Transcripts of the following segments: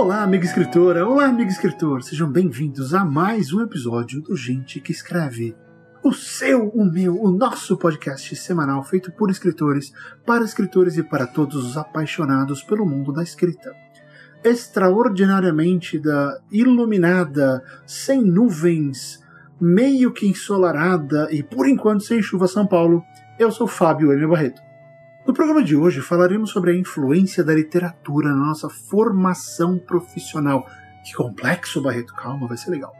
Olá, amiga escritora! Olá, amigo escritor! Sejam bem-vindos a mais um episódio do Gente que Escreve. O seu, o meu, o nosso podcast semanal feito por escritores, para escritores e para todos os apaixonados pelo mundo da escrita. Extraordinariamente da iluminada, sem nuvens, meio que ensolarada e por enquanto sem chuva São Paulo, eu sou Fábio M. Barreto. No programa de hoje falaremos sobre a influência da literatura na nossa formação profissional. Que complexo, Barreto, calma, vai ser legal.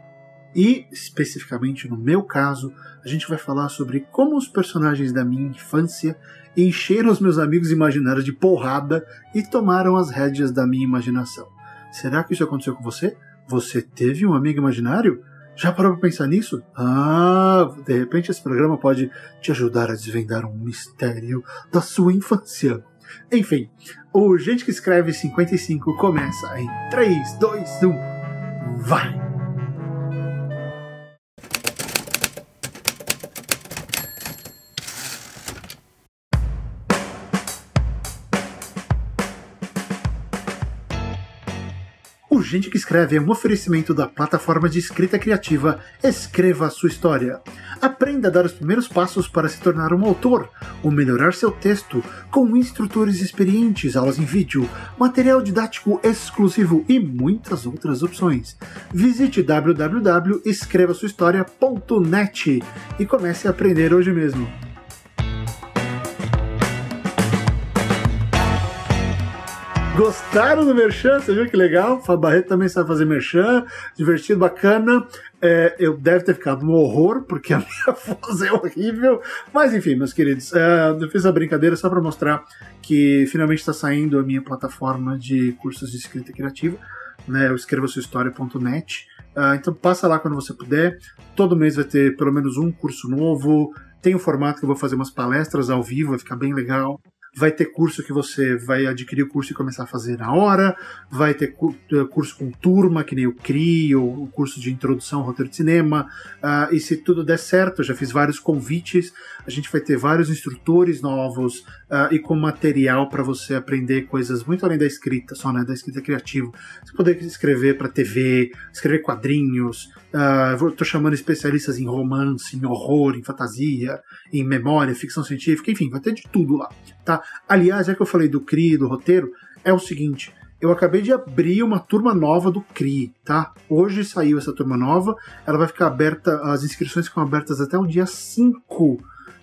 E, especificamente no meu caso, a gente vai falar sobre como os personagens da minha infância encheram os meus amigos imaginários de porrada e tomaram as rédeas da minha imaginação. Será que isso aconteceu com você? Você teve um amigo imaginário? Já parou para pensar nisso? Ah, de repente esse programa pode te ajudar a desvendar um mistério da sua infância. Enfim, o Gente que Escreve 55 começa em 3, 2, 1, vai! Gente que Escreve é um oferecimento da plataforma de escrita criativa Escreva a Sua História. Aprenda a dar os primeiros passos para se tornar um autor ou melhorar seu texto com instrutores experientes, aulas em vídeo, material didático exclusivo e muitas outras opções. Visite www.escrevasuahistoria.net e comece a aprender hoje mesmo. Gostaram do Merchan? Você viu que legal? Fábio Barreto também sabe fazer Merchan, divertido, bacana. É, eu deve ter ficado um horror, porque a minha voz é horrível. Mas enfim, meus queridos, é, eu fiz a brincadeira só para mostrar que finalmente está saindo a minha plataforma de cursos de escrita criativa, né? O escrevasuahistoria.net. Uh, então passa lá quando você puder. Todo mês vai ter pelo menos um curso novo. Tem um formato que eu vou fazer umas palestras ao vivo, vai ficar bem legal. Vai ter curso que você vai adquirir o curso e começar a fazer na hora, vai ter eh, curso com turma, que nem o CRI, ou o curso de introdução ao roteiro de cinema. Uh, e se tudo der certo, eu já fiz vários convites, a gente vai ter vários instrutores novos uh, e com material para você aprender coisas muito além da escrita, só né, da escrita criativa. Você poder escrever para TV, escrever quadrinhos. Estou chamando especialistas em romance, em horror, em fantasia, em memória, ficção científica, enfim, vai ter de tudo lá, tá? Aliás, já que eu falei do CRI, do roteiro, é o seguinte. Eu acabei de abrir uma turma nova do CRI, tá? Hoje saiu essa turma nova, ela vai ficar aberta, as inscrições ficam abertas até o dia 5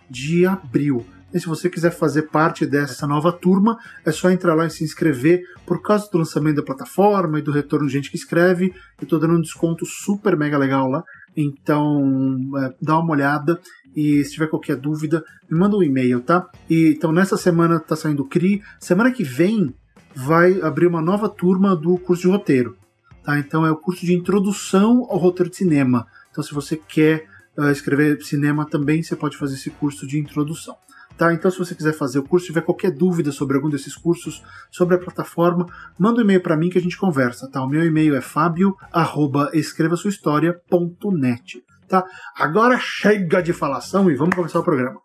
de abril. E se você quiser fazer parte dessa nova turma, é só entrar lá e se inscrever. Por causa do lançamento da plataforma e do retorno de gente que escreve, eu estou dando um desconto super mega legal lá. Então, é, dá uma olhada e se tiver qualquer dúvida, me manda um e-mail, tá? E, então, nessa semana tá saindo o CRI. Semana que vem vai abrir uma nova turma do curso de roteiro, tá? Então, é o curso de introdução ao roteiro de cinema. Então, se você quer uh, escrever cinema também, você pode fazer esse curso de introdução. Tá? Então, se você quiser fazer o curso, tiver qualquer dúvida sobre algum desses cursos, sobre a plataforma, manda um e-mail para mim que a gente conversa. Tá? O meu e-mail é fabio@escrevasuahistoria.net. Tá? Agora chega de falação e vamos começar o programa.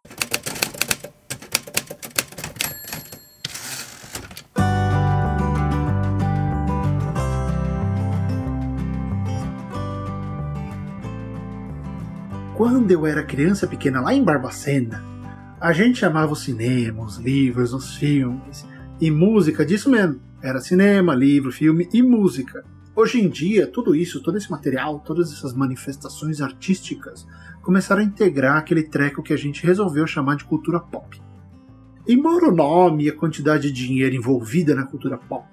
Quando eu era criança pequena lá em Barbacena, a gente chamava o cinema, os livros, os filmes e música disso mesmo. Era cinema, livro, filme e música. Hoje em dia, tudo isso, todo esse material, todas essas manifestações artísticas começaram a integrar aquele treco que a gente resolveu chamar de cultura pop. Embora o nome e a quantidade de dinheiro envolvida na cultura pop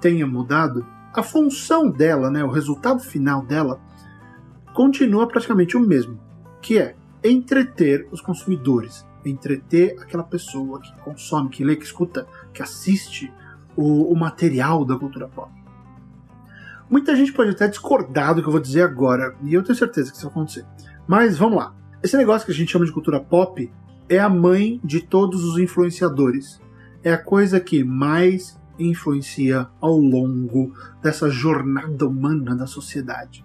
tenha mudado, a função dela, né, o resultado final dela, continua praticamente o mesmo, que é entreter os consumidores, entreter aquela pessoa que consome, que lê, que escuta, que assiste o, o material da cultura pop. Muita gente pode até discordar do que eu vou dizer agora, e eu tenho certeza que isso vai acontecer. Mas vamos lá. Esse negócio que a gente chama de cultura pop é a mãe de todos os influenciadores. É a coisa que mais influencia ao longo dessa jornada humana da sociedade.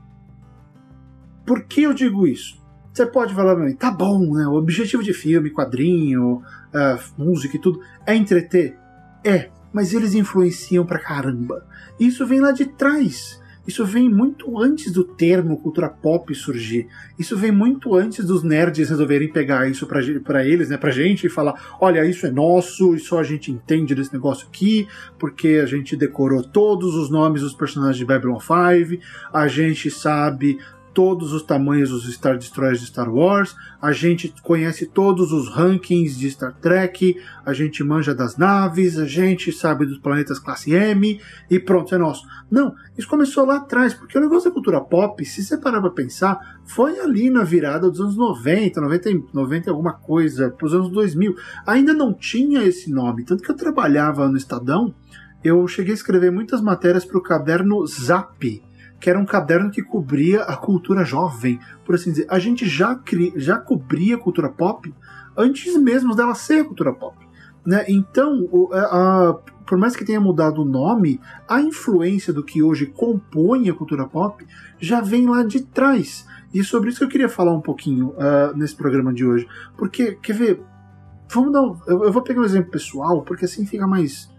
Por que eu digo isso? Você pode falar pra mim, tá bom, né? O objetivo de filme, quadrinho, uh, música e tudo é entreter? É, mas eles influenciam pra caramba. Isso vem lá de trás. Isso vem muito antes do termo cultura pop surgir. Isso vem muito antes dos nerds resolverem pegar isso para eles, né, pra gente e falar: olha, isso é nosso, e só a gente entende desse negócio aqui, porque a gente decorou todos os nomes dos personagens de Babylon 5, a gente sabe todos os tamanhos dos Star Destroyers de Star Wars, a gente conhece todos os rankings de Star Trek, a gente manja das naves, a gente sabe dos planetas classe M e pronto, é nosso. Não, isso começou lá atrás, porque o negócio da cultura pop, se você parar pra pensar, foi ali na virada dos anos 90, 90, 90 alguma coisa, pros anos 2000. Ainda não tinha esse nome, tanto que eu trabalhava no Estadão, eu cheguei a escrever muitas matérias para o caderno Zap, que era um caderno que cobria a cultura jovem, por assim dizer. A gente já, cri, já cobria a cultura pop antes mesmo dela ser a cultura pop. Né? Então, o, a, a, por mais que tenha mudado o nome, a influência do que hoje compõe a cultura pop já vem lá de trás. E sobre isso que eu queria falar um pouquinho uh, nesse programa de hoje. Porque, quer ver, vamos dar um, eu, eu, vou pegar um exemplo pessoal, porque assim fica mais,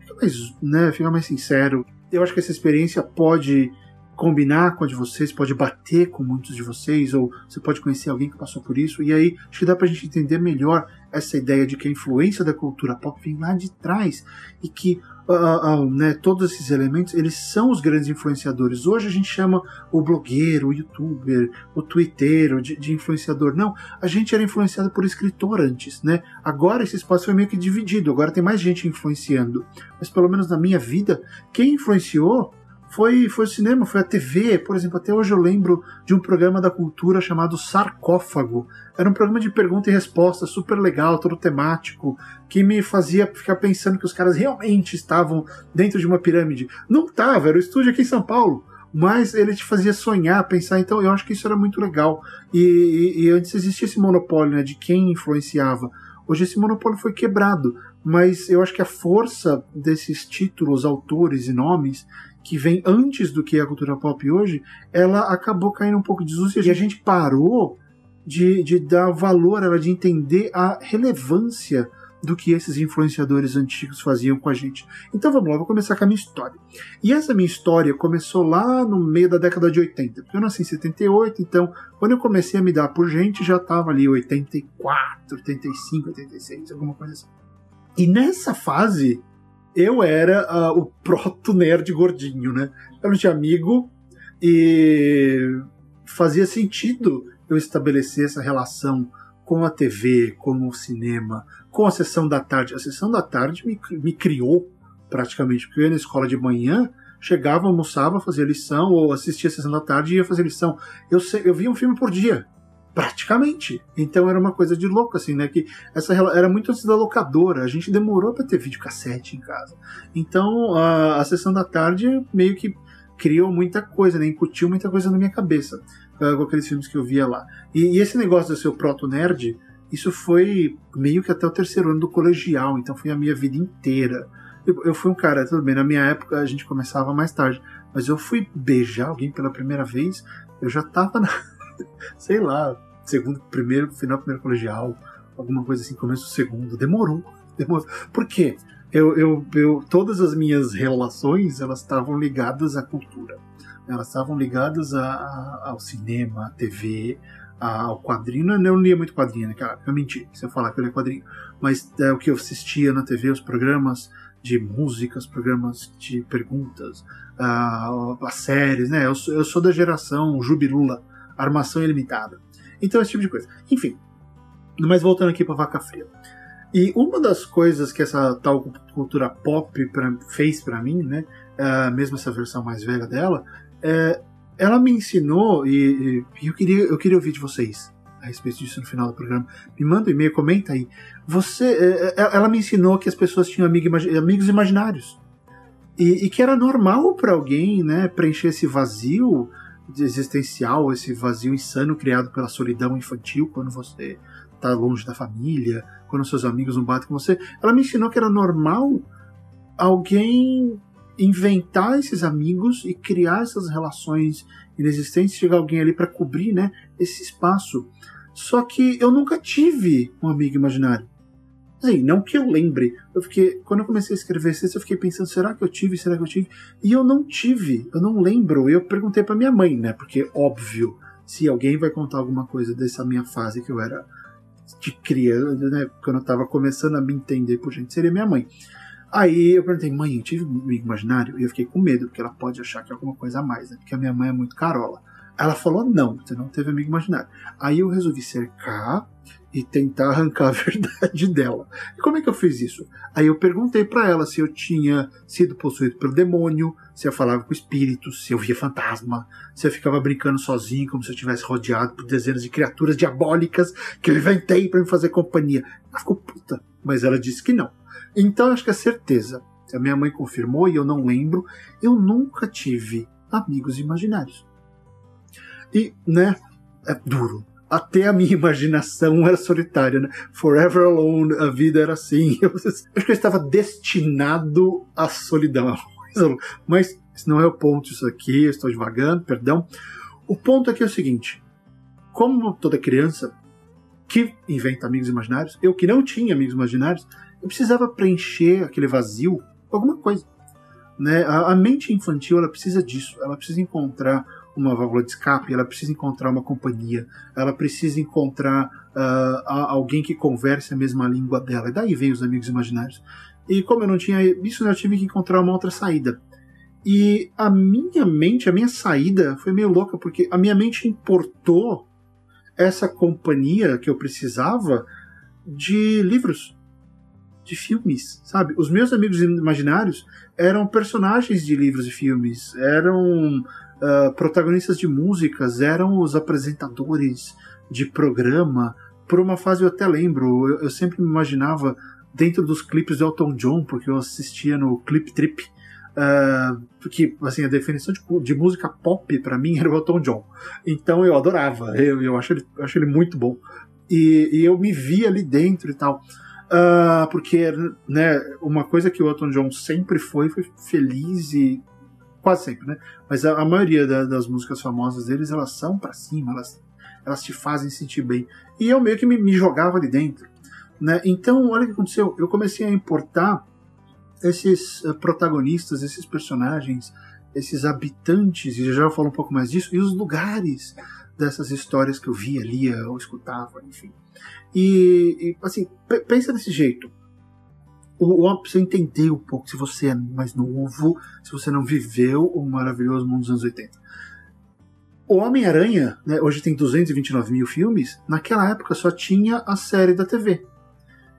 fica mais, né, fica mais sincero. Eu acho que essa experiência pode combinar com a de vocês, pode bater com muitos de vocês, ou você pode conhecer alguém que passou por isso, e aí acho que dá pra gente entender melhor essa ideia de que a influência da cultura pop vem lá de trás e que uh, uh, né, todos esses elementos eles são os grandes influenciadores. Hoje a gente chama o blogueiro, o youtuber, o twitteiro de, de influenciador. Não, a gente era influenciado por escritor antes, né? Agora esse espaço foi meio que dividido, agora tem mais gente influenciando. Mas pelo menos na minha vida, quem influenciou foi, foi o cinema, foi a TV. Por exemplo, até hoje eu lembro de um programa da cultura chamado Sarcófago. Era um programa de pergunta e resposta super legal, todo temático, que me fazia ficar pensando que os caras realmente estavam dentro de uma pirâmide. Não estava, era o estúdio aqui em São Paulo mas ele te fazia sonhar, pensar. Então, eu acho que isso era muito legal. E, e, e, antes existia esse monopólio né, de quem influenciava. Hoje esse monopólio foi quebrado, mas eu acho que a força desses títulos, autores e nomes que vem antes do que é a cultura pop hoje, ela acabou caindo um pouco de desuso e a gente parou de, de dar valor, ela de entender a relevância do que esses influenciadores antigos faziam com a gente. Então vamos lá, vou começar com a minha história. E essa minha história começou lá no meio da década de 80, porque eu nasci em 78, então quando eu comecei a me dar por gente já estava ali 84, 85, 86, alguma coisa assim. E nessa fase eu era uh, o proto-nerd gordinho, né? Eu não tinha amigo e fazia sentido eu estabelecer essa relação com a TV, com o cinema, com a sessão da tarde. A sessão da tarde me, me criou praticamente, porque eu ia na escola de manhã, chegava, almoçava, fazia lição, ou assistia a sessão da tarde e ia fazer lição. Eu, eu via um filme por dia praticamente. Então era uma coisa de louco, assim, né? Que essa era muito antes da locadora. A gente demorou para ter videocassete em casa. Então a, a sessão da tarde meio que criou muita coisa, né? Incutiu muita coisa na minha cabeça uh, com aqueles filmes que eu via lá. E, e esse negócio de ser o proto-nerd, isso foi meio que até o terceiro ano do colegial, então foi a minha vida inteira. Eu, eu fui um cara, tudo bem, na minha época a gente começava mais tarde, mas eu fui beijar alguém pela primeira vez, eu já tava na, sei lá, segundo, primeiro, final do primeiro colegial, alguma coisa assim, começo do segundo. Demorou. demorou. Por quê? Eu, eu, eu, todas as minhas relações elas estavam ligadas à cultura. Elas estavam ligadas a, a, ao cinema, à TV, ao quadrinho. Eu não lia muito quadrinho naquela época, eu menti se eu falar que eu lia quadrinho. Mas é o que eu assistia na TV, os programas de músicas, programas de perguntas, uh, as séries, né? Eu eu sou da geração Jubilula, armação ilimitada. Então, esse tipo de coisa. Enfim, mas voltando aqui para Vaca Fria. E uma das coisas que essa tal cultura pop pra, fez para mim, né, uh, mesmo essa versão mais velha dela, é, ela me ensinou, e, e, eu, queria, eu queria ouvir de vocês a respeito disso no final do programa. Me manda um e-mail, comenta aí. Você, é, é, ela me ensinou que as pessoas tinham amigo, amigos imaginários. E, e que era normal para alguém né, preencher esse vazio existencial, esse vazio insano criado pela solidão infantil quando você está longe da família, quando seus amigos não batem com você. Ela me ensinou que era normal alguém inventar esses amigos e criar essas relações inexistentes, chegar alguém ali para cobrir, né, esse espaço. Só que eu nunca tive um amigo imaginário. Assim, não que eu lembre. Eu fiquei, quando eu comecei a escrever sexta, eu fiquei pensando, será que eu tive? Será que eu tive? E eu não tive, eu não lembro. Eu perguntei para minha mãe, né? Porque, óbvio, se alguém vai contar alguma coisa dessa minha fase que eu era de criança, né? Quando eu tava começando a me entender por gente, seria minha mãe. Aí eu perguntei, mãe, eu tive um amigo imaginário? E eu fiquei com medo, porque ela pode achar que é alguma coisa a mais, né? Porque a minha mãe é muito carola. Ela falou, não, você não teve amigo imaginário. Aí eu resolvi cercar e tentar arrancar a verdade dela. E como é que eu fiz isso? Aí eu perguntei para ela se eu tinha sido possuído pelo demônio, se eu falava com espíritos, se eu via fantasma, se eu ficava brincando sozinho, como se eu estivesse rodeado por dezenas de criaturas diabólicas que eu inventei para me fazer companhia. Ela ficou puta, mas ela disse que não. Então acho que é certeza. A minha mãe confirmou e eu não lembro. Eu nunca tive amigos imaginários. E, né, é duro até a minha imaginação era solitária, né? Forever alone, a vida era assim. Eu acho que eu estava destinado à solidão. Mas esse não é o ponto isso aqui, eu estou devagando, perdão. O ponto aqui é o seguinte: como toda criança que inventa amigos imaginários, eu que não tinha amigos imaginários, eu precisava preencher aquele vazio com alguma coisa. Né? A, a mente infantil ela precisa disso, ela precisa encontrar uma válvula de escape, ela precisa encontrar uma companhia, ela precisa encontrar uh, alguém que converse a mesma língua dela. E daí vem os amigos imaginários. E como eu não tinha isso, eu tive que encontrar uma outra saída. E a minha mente, a minha saída foi meio louca, porque a minha mente importou essa companhia que eu precisava de livros, de filmes, sabe? Os meus amigos imaginários eram personagens de livros e filmes, eram uh, protagonistas de músicas eram os apresentadores de programa. Por uma fase eu até lembro, eu, eu sempre me imaginava dentro dos clipes do Elton John, porque eu assistia no Clip Trip. Uh, porque assim a definição de, de música pop para mim era o Elton John então eu adorava eu, eu, acho, ele, acho ele muito bom e, e eu me via ali dentro e tal uh, porque né uma coisa que o Elton John sempre foi foi feliz e quase sempre, né? Mas a, a maioria da, das músicas famosas deles, elas são para cima, elas, elas te fazem sentir bem. E eu meio que me, me jogava ali dentro, né? Então, olha o que aconteceu. Eu comecei a importar esses uh, protagonistas, esses personagens, esses habitantes, e já falo um pouco mais disso, e os lugares dessas histórias que eu via, lia ou escutava, enfim. E, e assim, pensa desse jeito o, o precisa entender um pouco se você é mais novo, se você não viveu o maravilhoso mundo dos anos 80. O Homem-Aranha, né, hoje tem 229 mil filmes, naquela época só tinha a série da TV.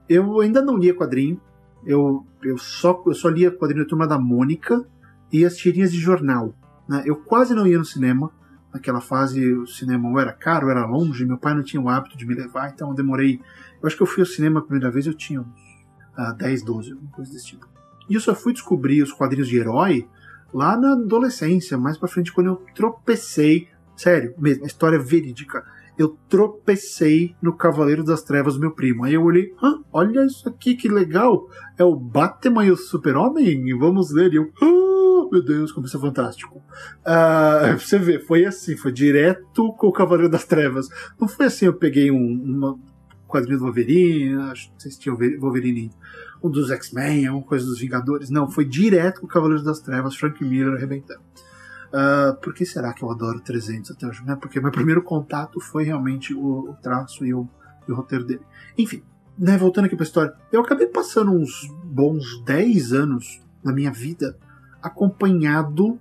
Eu ainda não lia quadrinho, eu, eu, só, eu só lia quadrinho da Turma da Mônica e as tirinhas de jornal. Né? Eu quase não ia no cinema, naquela fase o cinema ou era caro, ou era longe, meu pai não tinha o hábito de me levar, então eu demorei. Eu acho que eu fui ao cinema a primeira vez, eu tinha uns uh, 10, 12, alguma coisa desse tipo. E eu só fui descobrir os quadrinhos de herói lá na adolescência, mais pra frente, quando eu tropecei, sério, mesmo, história verídica, eu tropecei no Cavaleiro das Trevas meu primo. Aí eu olhei, ah, olha isso aqui, que legal! É o Batman e o Super-Homem? Vamos ler. E eu, ah, meu Deus, como isso é fantástico. Uh, você vê, foi assim, foi direto com o Cavaleiro das Trevas. Não foi assim, eu peguei um, uma quadrinho do Wolverine, acho que vocês tinham Wolverine, um dos X-Men, alguma coisa dos Vingadores. Não, foi direto com o Cavaleiros das Trevas, Frank Miller arrebentando. Uh, por que será que eu adoro 300 até hoje? Né? Porque meu primeiro contato foi realmente o, o traço e o, e o, roteiro dele. Enfim, né, voltando aqui pra história, eu acabei passando uns bons 10 anos na minha vida acompanhado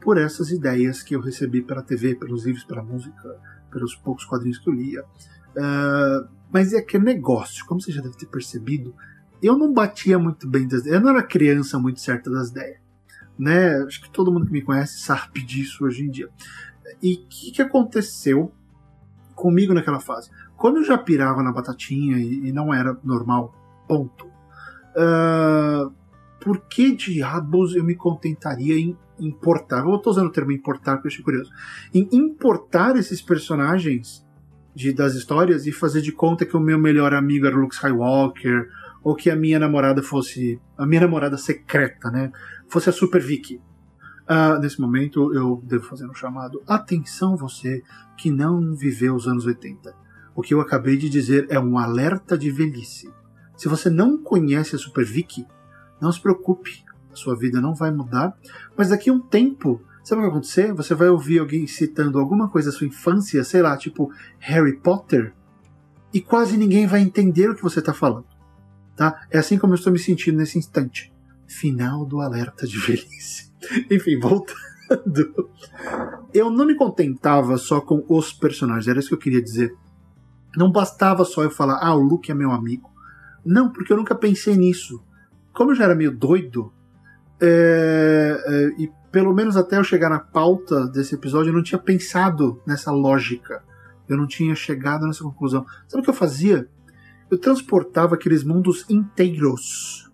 por essas ideias que eu recebi pela TV, pelos livros, pela música, pelos poucos quadrinhos que eu lia. Uh, mas é aquele negócio, como você já deve ter percebido, eu não batia muito bem das Eu não era criança muito certa das ideias. Né? Acho que todo mundo que me conhece sabe disso hoje em dia. E o que, que aconteceu comigo naquela fase? Quando eu já pirava na batatinha e, e não era normal, ponto. Uh, por que diabos eu me contentaria em importar? Eu estou usando o termo importar porque eu achei curioso. Em importar esses personagens de, das histórias e fazer de conta que o meu melhor amigo era Luke Skywalker, ou que a minha namorada fosse. a minha namorada secreta, né? Fosse a Super Vicky. Uh, nesse momento eu devo fazer um chamado. Atenção, você que não viveu os anos 80. O que eu acabei de dizer é um alerta de velhice. Se você não conhece a Super Vicky, não se preocupe, a sua vida não vai mudar, mas daqui a um tempo, sabe o que vai acontecer? Você vai ouvir alguém citando alguma coisa da sua infância, sei lá, tipo Harry Potter, e quase ninguém vai entender o que você está falando. Tá? É assim como eu estou me sentindo nesse instante. Final do alerta de velhice. Enfim, voltando. Eu não me contentava só com os personagens, era isso que eu queria dizer. Não bastava só eu falar, ah, o Luke é meu amigo. Não, porque eu nunca pensei nisso. Como eu já era meio doido, é, é, e pelo menos até eu chegar na pauta desse episódio, eu não tinha pensado nessa lógica. Eu não tinha chegado nessa conclusão. Sabe o que eu fazia? Eu transportava aqueles mundos inteiros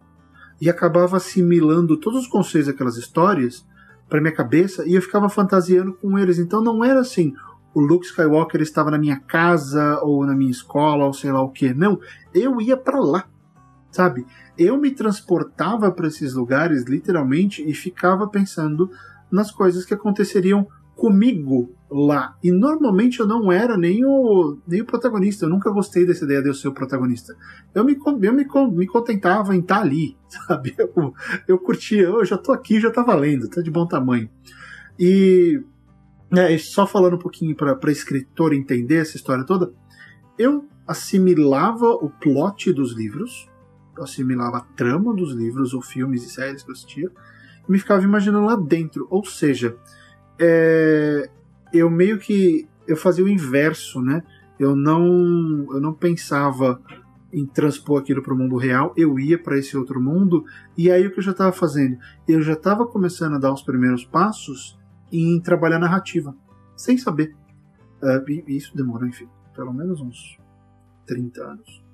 e acabava assimilando todos os conceitos daquelas histórias para minha cabeça e eu ficava fantasiando com eles. Então não era assim, o Luke Skywalker estava na minha casa ou na minha escola ou sei lá o que. Não, eu ia para lá, sabe? Eu me transportava para esses lugares literalmente e ficava pensando nas coisas que aconteceriam comigo lá. E normalmente eu não era nem o, nem o protagonista. Eu nunca gostei dessa ideia de eu ser o protagonista. Eu me, eu me, me contentava em estar ali, sabe? Eu, eu curtia, eu já tô aqui, já tá valendo, tá de bom tamanho. E é, só falando um pouquinho para escritor entender essa história toda, eu assimilava o plot dos livros, eu assimilava a trama dos livros ou filmes e séries que eu assistia, e me ficava imaginando lá dentro. Ou seja, é, eu meio que eu fazia o inverso, né? Eu não, eu não pensava em transpor aquilo para o mundo real, eu ia para esse outro mundo, e aí o que eu já estava fazendo? Eu já estava começando a dar os primeiros passos em trabalhar narrativa, sem saber. Uh, e isso demorou, enfim, pelo menos uns 30 anos.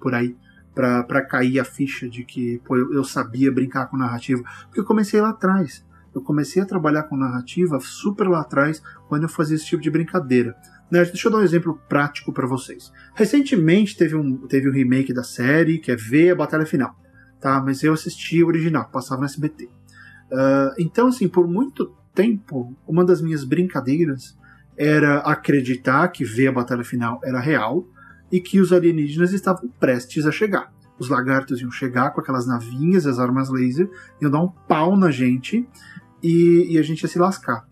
Por aí. Para cair a ficha de que pô, eu, eu sabia brincar com narrativa. Porque eu comecei lá atrás. Eu comecei a trabalhar com narrativa super lá atrás, quando eu fazia esse tipo de brincadeira. Né, deixa eu dar um exemplo prático para vocês. Recentemente teve um, teve um remake da série, que é V a Batalha Final. Tá? Mas eu assisti o original, passava no SBT. Uh, ah, então, assim, por muito tempo, uma das minhas brincadeiras era acreditar que V a Batalha Final era real e que os alienígenas estavam prestes a chegar. Os lagartos iam chegar com aquelas navinhas, as armas laser, iam dar um pau na gente e, e a gente ia se lascar.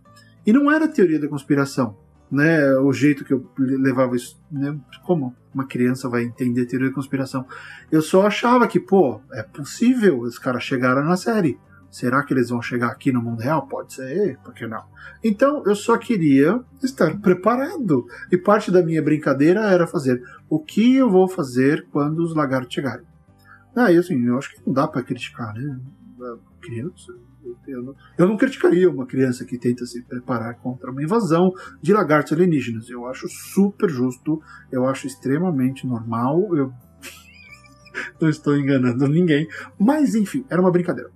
E não era teoria da conspiração, né? O jeito que eu levava isso, né? Como uma criança vai entender teoria da conspiração? Eu só achava que, pô, é possível, os caras chegaram na série. Será que eles vão chegar aqui no mundo real? Pode ser, por que não? Então eu só queria estar preparado. E parte da minha brincadeira era fazer o que eu vou fazer quando os lagartos chegarem. Ah, e assim, eu acho que não dá para criticar, né? Criança, eu não, eu não criticaria uma criança que tenta se preparar contra uma invasão de lagartos alienígenas. Eu acho super justo, eu acho extremamente normal, eu não estou enganando ninguém. Mas enfim, era uma brincadeira.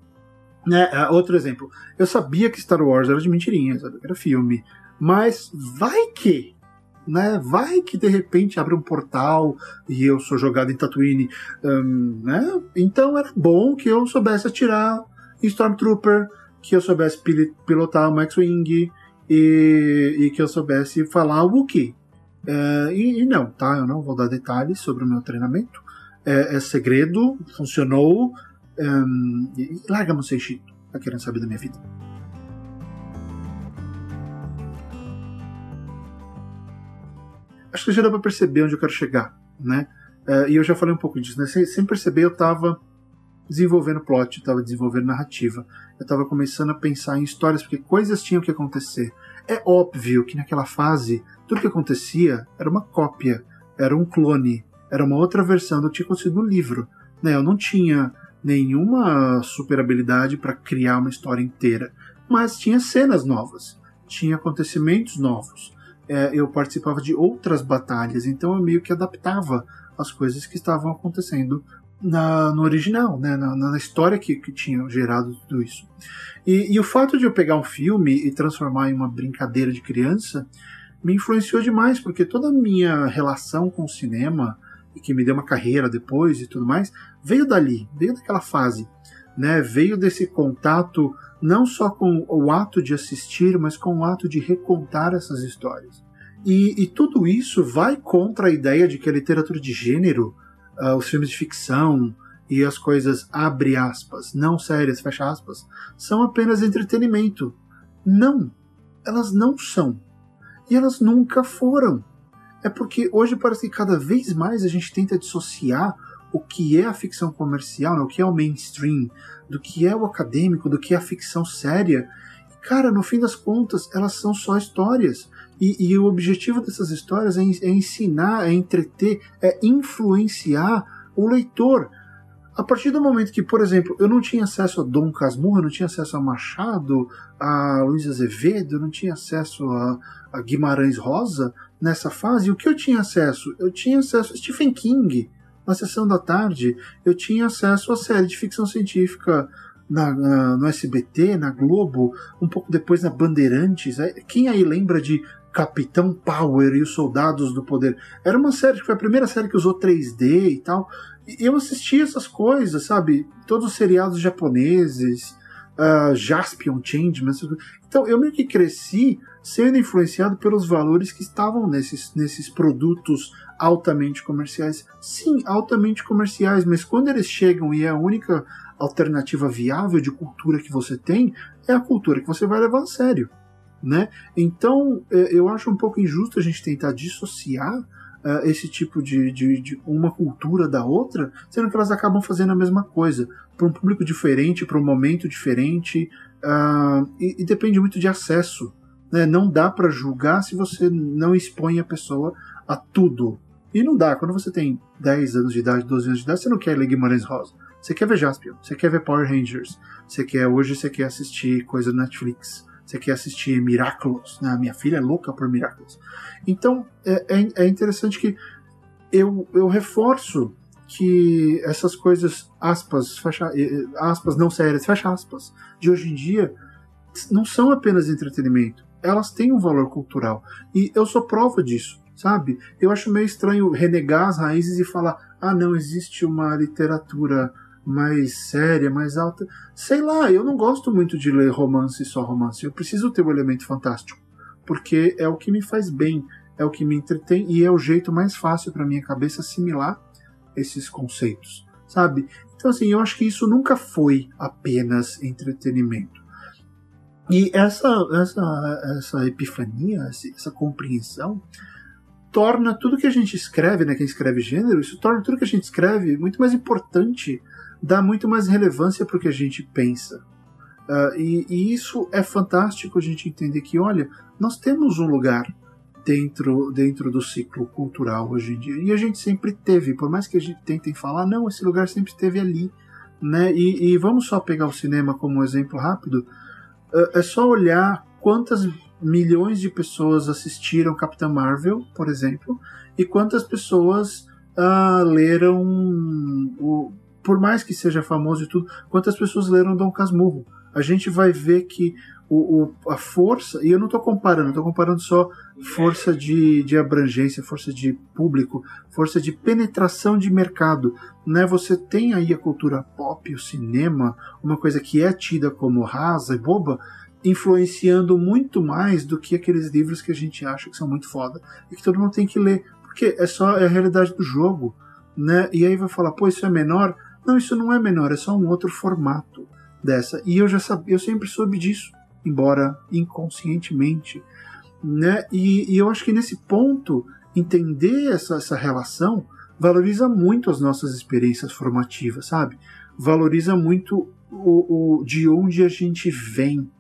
Né? É, outro exemplo, eu sabia que Star Wars era de mentirinha, era filme, mas vai que né? Vai que de repente abre um portal e eu sou jogado em Tatooine, um, né? Então era bom que eu soubesse atirar Stormtrooper, que eu soubesse pilotar o X-Wing e, e, que eu soubesse falar o Wookiee. É, e, e, não, tá? Eu não vou dar detalhes sobre o meu treinamento. É, é segredo, funcionou. Um, larga meu Seixito, tá querendo saber da minha vida. Acho que já dá pra perceber onde eu quero chegar, né? É, e eu já falei um pouco disso, né? Sem, sem perceber, eu tava desenvolvendo plot, estava desenvolvendo narrativa, eu estava começando a pensar em histórias, porque coisas tinham que acontecer. É óbvio que naquela fase, tudo que acontecia era uma cópia, era um clone, era uma outra versão do que tinha acontecido no livro. Né? Eu não tinha nenhuma super habilidade para criar uma história inteira, mas tinha cenas novas, tinha acontecimentos novos. É, eu participava de outras batalhas, então eu meio que adaptava as coisas que estavam acontecendo na, no original, né, na, na história que, que tinha gerado tudo isso. E, e, o fato de eu pegar um filme e transformar em uma brincadeira de criança me influenciou demais, porque toda a minha relação com o cinema, e que me deu uma carreira depois e tudo mais, veio dali, veio daquela fase. Né, veio desse contato não só com o ato de assistir, mas com o ato de recontar essas histórias. E, e tudo isso vai contra a ideia de que a literatura de gênero uh, os filmes de ficção e as coisas abre aspas, não sérias, fecha aspas, são apenas entretenimento. Não, elas não são. E elas nunca foram. É porque hoje parece que cada vez mais a gente tenta dissociar o que é a ficção comercial, né, o que é o mainstream, do que é o acadêmico, do que é a ficção séria. Cara, no fim das contas, elas são só histórias. E, e o objetivo dessas histórias é, é ensinar, é entreter, é influenciar o leitor. A partir do momento que, por exemplo, eu não tinha acesso a Dom Casmurro, eu não tinha acesso a Machado, a Luiz Azevedo, eu não tinha acesso a, a Guimarães Rosa nessa fase, o que eu tinha acesso? Eu tinha acesso a Stephen King na sessão da tarde, eu tinha acesso a série de ficção científica na, na, no SBT, na Globo, um pouco depois na Bandeirantes. Quem aí lembra de Capitão Power e os Soldados do Poder? Era uma série que foi a primeira série que usou 3D e tal eu assisti essas coisas, sabe? Todos os seriados japoneses, uh, Jaspion, Changeman. Então eu meio que cresci sendo influenciado pelos valores que estavam nesses, nesses produtos altamente comerciais. Sim, altamente comerciais, mas quando eles chegam e é a única alternativa viável de cultura que você tem, é a cultura que você vai levar a sério. Né? Então é, eu acho um pouco injusto a gente tentar dissociar uh, esse tipo de, de, de, uma cultura da outra, sendo que elas acabam fazendo a mesma coisa, para um público diferente, para um momento diferente, uh, e, e, depende muito de acesso. Né? Não dá para julgar se você não expõe a pessoa a tudo. E não dá, quando você tem 10 anos de idade, 12 anos de idade, você não quer ler Guimarães Rosa. Você quer ver Jaspion, você quer ver Power Rangers, você quer hoje você quer assistir coisa Netflix você quer assistir Miraculous, né? Minha filha é louca por Miraculous. Então, é, é, é interessante que eu, eu reforço que essas coisas, aspas, fecha, aspas não sérias, fecha aspas, de hoje em dia, não são apenas entretenimento. Elas têm um valor cultural. E eu sou prova disso, sabe? Eu acho meio estranho renegar as raízes e falar: ah, não, existe uma literatura mais séria, mais alta. Sei lá, eu não gosto muito de ler romance só romance. Eu preciso ter o um elemento fantástico, porque é o que me faz bem, é o que me entretém e é o jeito mais fácil para minha cabeça assimilar esses conceitos, sabe? Então assim, eu acho que isso nunca foi apenas entretenimento. E essa essa essa epifania, essa compreensão torna tudo que a gente escreve, né, quem escreve gênero, isso torna tudo que a gente escreve muito mais importante dá muito mais relevância para o que a gente pensa. Uh, e, e, isso é fantástico a gente entender que, olha, nós temos um lugar dentro, dentro do ciclo cultural hoje em dia. E a gente sempre teve, por mais que a gente tentem falar, não, esse lugar sempre esteve ali. Né? E, e vamos só pegar o cinema como um exemplo rápido. Uh, é só olhar quantas milhões de pessoas assistiram Capitã Marvel, por exemplo, e quantas pessoas uh, leram o por mais que seja famoso e tudo, quantas pessoas leram Dom Casmurro? A gente vai ver que o, o, a força, e eu não estou comparando, estou comparando só força de, de abrangência, força de público, força de penetração de mercado. Né? Você tem aí a cultura pop, o cinema, uma coisa que é tida como rasa e boba, influenciando muito mais do que aqueles livros que a gente acha que são muito foda e que todo mundo tem que ler, porque é só é a realidade do jogo. Né? E aí vai falar, pô, isso é menor, não, isso não é menor, é só um outro formato dessa. E eu já sabia, eu sempre soube disso, embora inconscientemente, né? E, e eu acho que nesse ponto entender essa, essa relação valoriza muito as nossas experiências formativas, sabe? Valoriza muito o, o de onde a gente vem.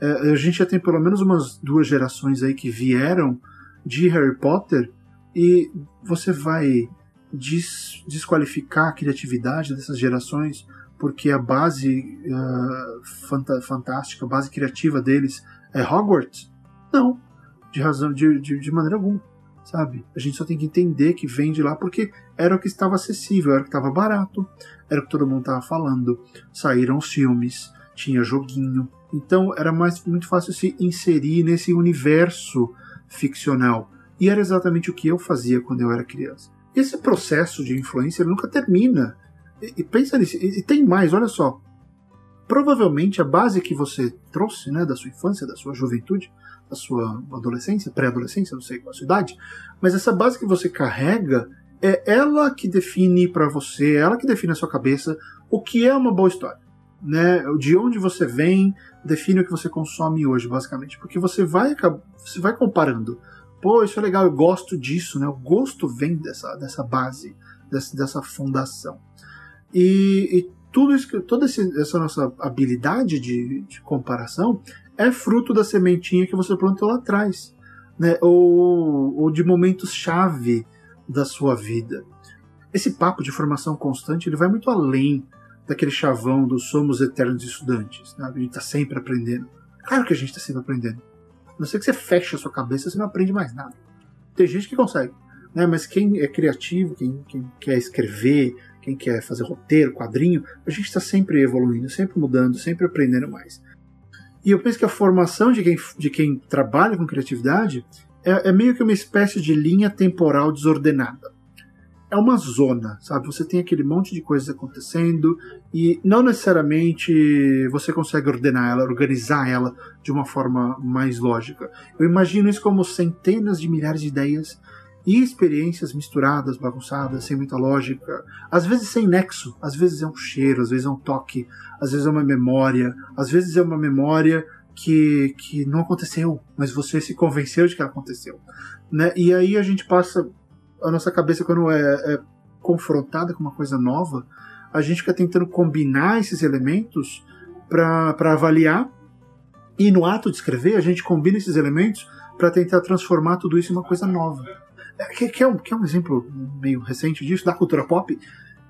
É, a gente já tem pelo menos umas duas gerações aí que vieram de Harry Potter e você vai des desqualificar a criatividade dessas gerações porque a base uh, fantástica, a base criativa deles é Hogwarts? Não, de razão de, de, de, maneira alguma, sabe? A gente só tem que entender que vem de lá porque era o que estava acessível, era o que estava barato, era o que todo mundo estava falando. Saíram os filmes, tinha joguinho, então era mais muito fácil se inserir nesse universo ficcional. E era exatamente o que eu fazia quando eu era criança. Esse processo de influência nunca termina. E, e pensa nisso. E, e, tem mais, olha só. Provavelmente a base que você trouxe, né, da sua infância, da sua juventude, da sua adolescência, pré-adolescência, não sei qual a sua idade, mas essa base que você carrega é ela que define para você, é ela que define a sua cabeça o que é uma boa história. Né? De onde você vem, define o que você consome hoje, basicamente. Porque você vai, você vai comparando. Pô, isso é legal, eu gosto disso, né? O gosto vem dessa, dessa base, dessa, dessa fundação. E, e tudo isso, toda essa nossa habilidade de, de comparação é fruto da sementinha que você plantou lá atrás, né? Ou, ou de momentos chave da sua vida. Esse papo de formação constante ele vai muito além daquele chavão do somos eternos estudantes. Né? A gente está sempre aprendendo. Claro que a gente está sempre aprendendo. A não ser que você feche a sua cabeça, você não aprende mais nada. Tem gente que consegue. Né? Mas quem é criativo, quem, quem quer escrever, quem quer fazer roteiro, quadrinho, a gente está sempre evoluindo, sempre mudando, sempre aprendendo mais. E eu penso que a formação de quem, de quem trabalha com criatividade é, é meio que uma espécie de linha temporal desordenada. É uma zona, sabe? Você tem aquele monte de coisas acontecendo e não necessariamente você consegue ordenar ela, organizar ela de uma forma mais lógica. Eu imagino isso como centenas de milhares de ideias e experiências misturadas, bagunçadas, sem muita lógica, às vezes sem nexo, às vezes é um cheiro, às vezes é um toque, às vezes é uma memória, às vezes é uma memória que, que não aconteceu, mas você se convenceu de que aconteceu. Né? E aí a gente passa. A nossa cabeça, quando é, é confrontada com uma coisa nova, a gente fica tentando combinar esses elementos para avaliar. E no ato de escrever, a gente combina esses elementos para tentar transformar tudo isso em uma coisa nova. É, que, é um, que é um exemplo meio recente disso, da cultura pop.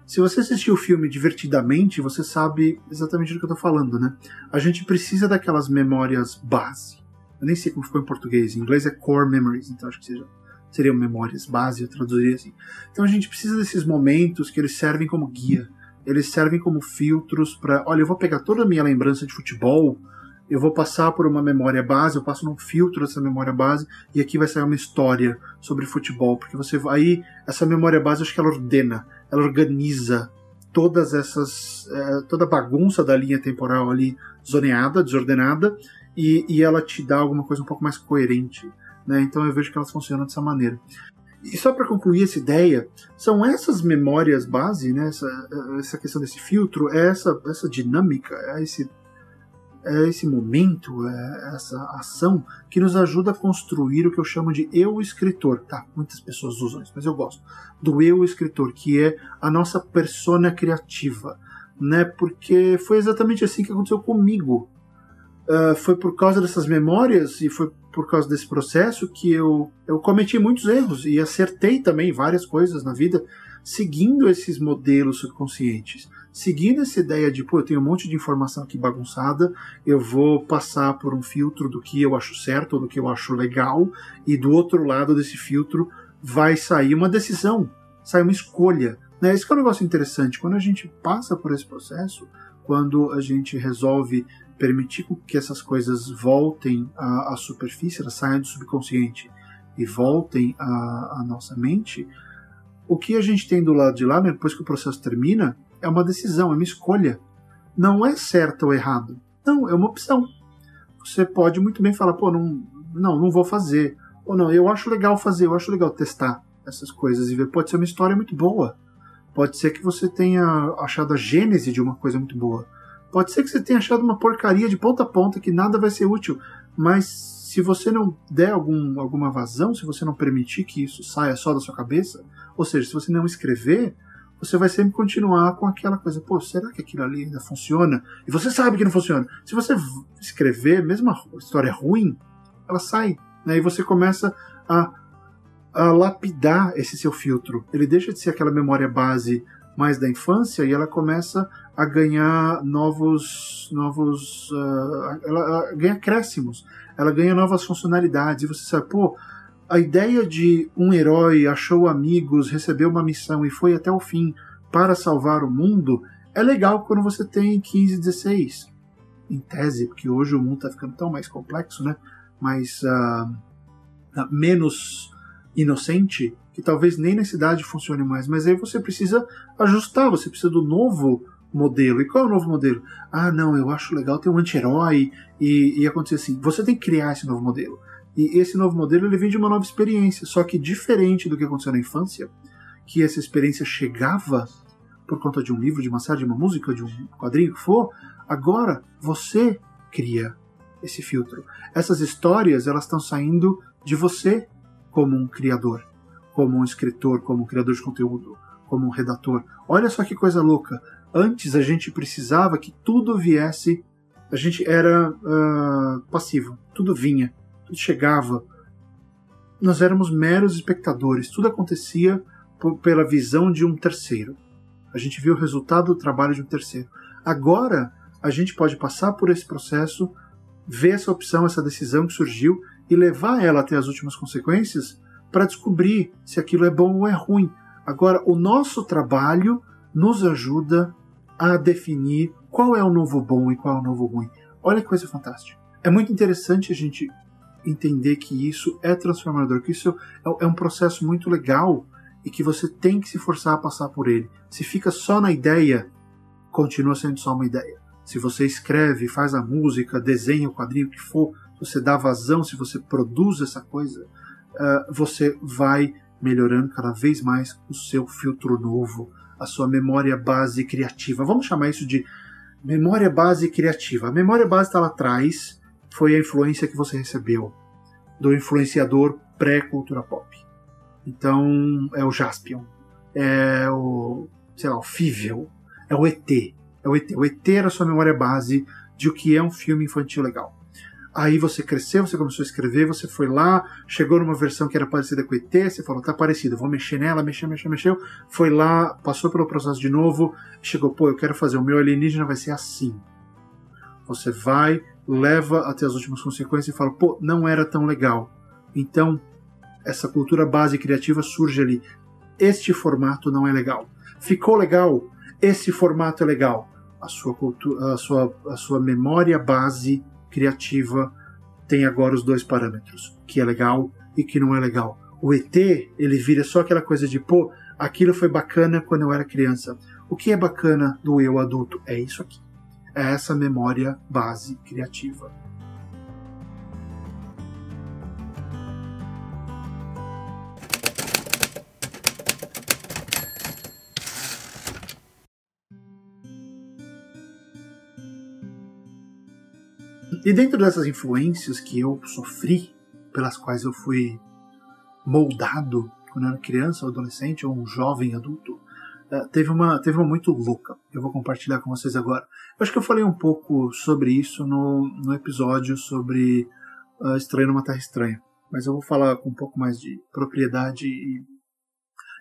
Se você assistiu o filme divertidamente, você sabe exatamente do que eu tô falando, né? A gente precisa daquelas memórias base. Eu nem sei como ficou em português. Em inglês é core memories, então acho que seja, seriam memórias base, eu traduziria assim. Então a gente precisa desses momentos que eles servem como guia. Eles servem como filtros para, olha, eu vou pegar toda a minha lembrança de futebol, eu vou passar por uma memória base, eu passo num filtro dessa memória base e aqui vai sair uma história sobre futebol, porque você aí essa memória base acho que ela ordena, ela organiza todas essas é, toda a bagunça da linha temporal ali zoneada, desordenada e, e ela te dá alguma coisa um pouco mais coerente, né? Então eu vejo que elas funcionam dessa maneira. E só para concluir essa ideia, são essas memórias base, né, essa, essa questão desse filtro, é essa, essa dinâmica, é esse é esse momento, é essa ação que nos ajuda a construir o que eu chamo de eu escritor. Tá, muitas pessoas usam isso, mas eu gosto do eu escritor, que é a nossa persona criativa, né? Porque foi exatamente assim que aconteceu comigo. Uh, foi por causa dessas memórias e foi por causa desse processo que eu, eu cometi muitos erros e acertei também várias coisas na vida seguindo esses modelos subconscientes seguindo essa ideia de, pô, eu tenho um monte de informação aqui bagunçada, eu vou passar por um filtro do que eu acho certo ou do que eu acho legal, e do outro lado desse filtro vai sair uma decisão, sai uma escolha. Né? Esse é um negócio interessante. Quando a gente passa por esse processo, quando a gente resolve permitir que essas coisas voltem à, à superfície, elas saiam do subconsciente e voltem à, à nossa mente, o que a gente tem do lado de lá, né, depois que o processo termina, é uma decisão, é uma escolha. Não é certo ou errado. Não, é uma opção. Você pode muito bem falar, pô, não, não, não vou fazer. Ou não, eu acho legal fazer, eu acho legal testar essas coisas e ver. Pode ser uma história muito boa. Pode ser que você tenha achado a gênese de uma coisa muito boa. Pode ser que você tenha achado uma porcaria de ponta a ponta que nada vai ser útil. Mas se você não der algum, alguma vazão, se você não permitir que isso saia só da sua cabeça, ou seja, se você não escrever, você vai sempre continuar com aquela coisa, pô, será que aquilo ali ainda funciona? E você sabe que não funciona. Se você escrever, mesmo a história ruim, ela sai, né? E você começa a, a lapidar esse seu filtro. Ele deixa de ser aquela memória base mais da infância e ela começa a ganhar novos novos uh, ela, ela ganha acréscimos ela ganha novas funcionalidades e você sabe pô a ideia de um herói achou amigos, recebeu uma missão e foi até o fim para salvar o mundo é legal quando você tem 15, 16. Em tese, porque hoje o mundo está ficando tão mais complexo, né? Mais uh, menos inocente, que talvez nem na cidade funcione mais. Mas aí você precisa ajustar, você precisa do novo modelo. E qual é o novo modelo? Ah, não, eu acho legal ter um anti-herói e, e acontecer assim. Você tem que criar esse novo modelo. E esse novo modelo ele vem de uma nova experiência, só que diferente do que aconteceu na infância, que essa experiência chegava por conta de um livro, de uma série, de uma música, de um quadrinho que for, agora você cria esse filtro. Essas histórias elas estão saindo de você como um criador, como um escritor, como um criador de conteúdo, como um redator. Olha só que coisa louca. Antes a gente precisava que tudo viesse, a gente era uh, passivo, tudo vinha, tudo chegava. Nós éramos meros espectadores, tudo acontecia pela visão de um terceiro. A gente viu o resultado do trabalho de um terceiro. Agora a gente pode passar por esse processo, ver essa opção, essa decisão que surgiu e levar ela até as últimas consequências para descobrir se aquilo é bom ou é ruim. Agora, o nosso trabalho nos ajuda a definir qual é o novo bom e qual é o novo ruim. Olha que coisa fantástica. É muito interessante a gente entender que isso é transformador, que isso é, é um processo muito legal e que você tem que se forçar a passar por ele. Se fica só na ideia, continua sendo só uma ideia. Se você escreve, faz a música, desenha o quadrinho, o que for, você dá vazão, se você produz essa coisa, uh, você vai melhorando cada vez mais o seu filtro novo, a sua memória base criativa. Vamos chamar isso de memória base criativa. A memória base está lá atrás, foi a influência que você recebeu do influenciador pré-cultura pop. Então é o Jaspion, é o, sei lá, o Fível, é o ET. É o ET. O ET era a sua memória base de o que é um filme infantil legal. Aí você cresceu, você começou a escrever, você foi lá, chegou numa versão que era parecida com ET, você falou, tá parecido, vou mexer nela, mexeu, mexeu, mexeu. Foi lá, passou pelo processo de novo, chegou, pô, eu quero fazer, o meu alienígena vai ser assim. Você vai, leva até as últimas consequências e fala, pô, não era tão legal. Então, essa cultura base criativa surge ali. Este formato não é legal. Ficou legal? Esse formato é legal. A sua, cultura, a sua, a sua memória base criativa tem agora os dois parâmetros, que é legal e que não é legal. O ET, ele vira só aquela coisa de, pô, aquilo foi bacana quando eu era criança. O que é bacana do eu adulto? É isso aqui. É essa memória base criativa. E dentro dessas influências que eu sofri, pelas quais eu fui moldado quando eu era criança, ou adolescente, ou um jovem adulto, eh, teve uma, teve uma muito louca. Eu vou compartilhar com vocês agora. Eu acho que eu falei um pouco sobre isso no, no episódio sobre uh, Estranho numa Terra Estranha. Mas eu vou falar com um pouco mais de propriedade e,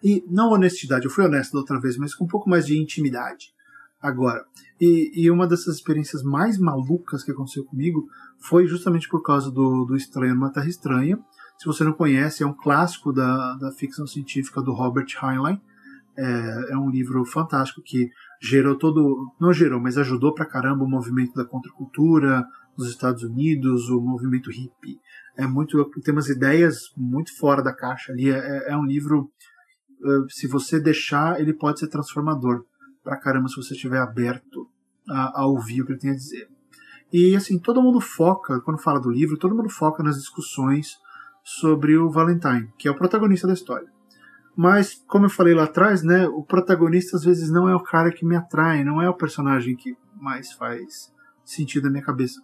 e não honestidade. Eu fui honesto da outra vez, mas com um pouco mais de intimidade agora. E, e, uma dessas experiências mais malucas que aconteceu comigo foi justamente por causa do, do Estranho numa Terra Estranha. Se você não conhece, é um clássico da, da ficção científica do Robert Heinlein. É, é um livro fantástico que gerou todo. Não gerou, mas ajudou pra caramba o movimento da contracultura nos Estados Unidos, o movimento hippie. É muito. Tem umas ideias muito fora da caixa ali. É, é um livro. Eh, se você deixar, ele pode ser transformador pra caramba se você estiver aberto a, a ouvir o que ele tem a dizer. E assim, todo mundo foca, quando fala do livro, todo mundo foca nas discussões sobre o Valentine, que é o protagonista da história. Mas, como eu falei lá atrás, né, o protagonista às vezes não é o cara que me atrai, não é o personagem que mais faz sentido na minha cabeça.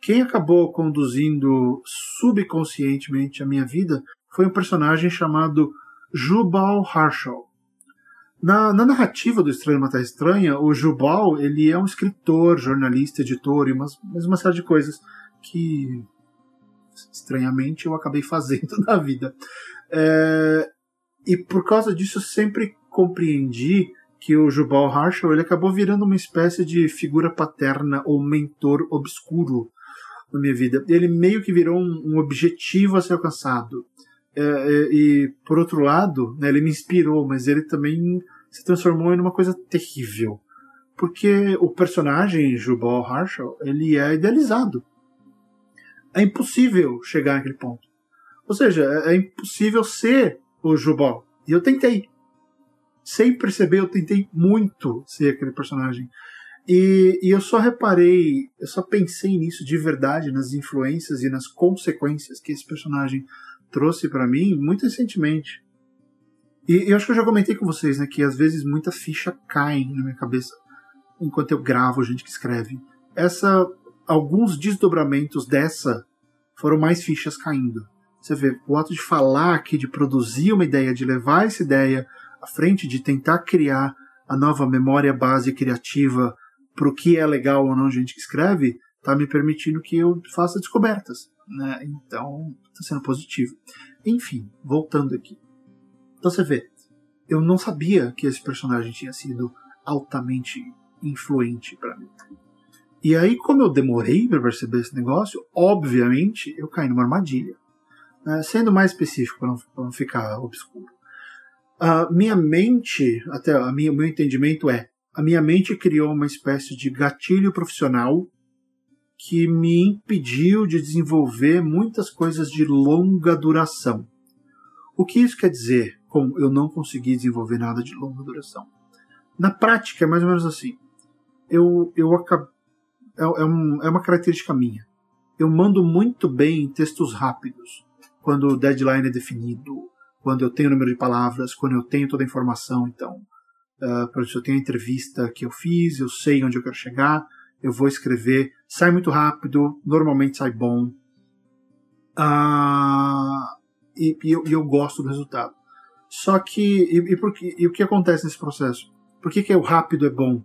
Quem acabou conduzindo subconscientemente a minha vida foi um personagem chamado Jubal Harshal. Na, na, narrativa do Estranho Matar Estranha, o Jubal ele é um escritor, jornalista, editor e umas, uma série de coisas que, estranhamente, eu acabei fazendo na vida. É, e por causa disso, eu sempre compreendi que o Jubal Harshal ele acabou virando uma espécie de figura paterna ou mentor obscuro na minha vida. Ele meio que virou um, um objetivo a ser alcançado. É, é, e, por outro lado, né, ele me inspirou, mas ele também se transformou em uma coisa terrível. Porque o personagem Jubal Harshal, ele é idealizado. É impossível chegar naquele ponto. Ou seja, é, é impossível ser o Jubal. E eu tentei. Sem perceber, eu tentei muito ser aquele personagem. E, e, eu só reparei, eu só pensei nisso de verdade, nas influências e nas consequências que esse personagem trouxe para mim muito recentemente. E eu acho que eu já comentei com vocês, né, que às vezes muita ficha cai na minha cabeça enquanto eu gravo gente que escreve. Essa, alguns desdobramentos dessa foram mais fichas caindo. Você vê, o ato de falar aqui, de produzir uma ideia, de levar essa ideia à frente, de tentar criar a nova memória base criativa para o que é legal ou não a gente que escreve, está me permitindo que eu faça descobertas. Né? Então, está sendo positivo. Enfim, voltando aqui. Então você vê, eu não sabia que esse personagem tinha sido altamente influente para mim. E aí, como eu demorei para perceber esse negócio, obviamente eu caí numa armadilha. Uh, sendo mais específico, para não, não, ficar obscuro. Uh, minha mente, até o meu entendimento é, a minha mente criou uma espécie de gatilho profissional que me impediu de desenvolver muitas coisas de longa duração. O que isso quer dizer com eu não consegui desenvolver nada de longa duração? Na prática, é mais ou menos assim. Eu, eu acabo, é, é, um, é uma característica minha. Eu mando muito bem textos rápidos, quando o deadline é definido, quando eu tenho o número de palavras, quando eu tenho toda a informação. Então, uh, por exemplo, eu tenho a entrevista que eu fiz, eu sei onde eu quero chegar, eu vou escrever, sai muito rápido, normalmente sai bom. Uh, e, e, eu, eu, gosto do resultado. Só que, e, e, porque, e o que acontece nesse processo? Por que, que o rápido é bom?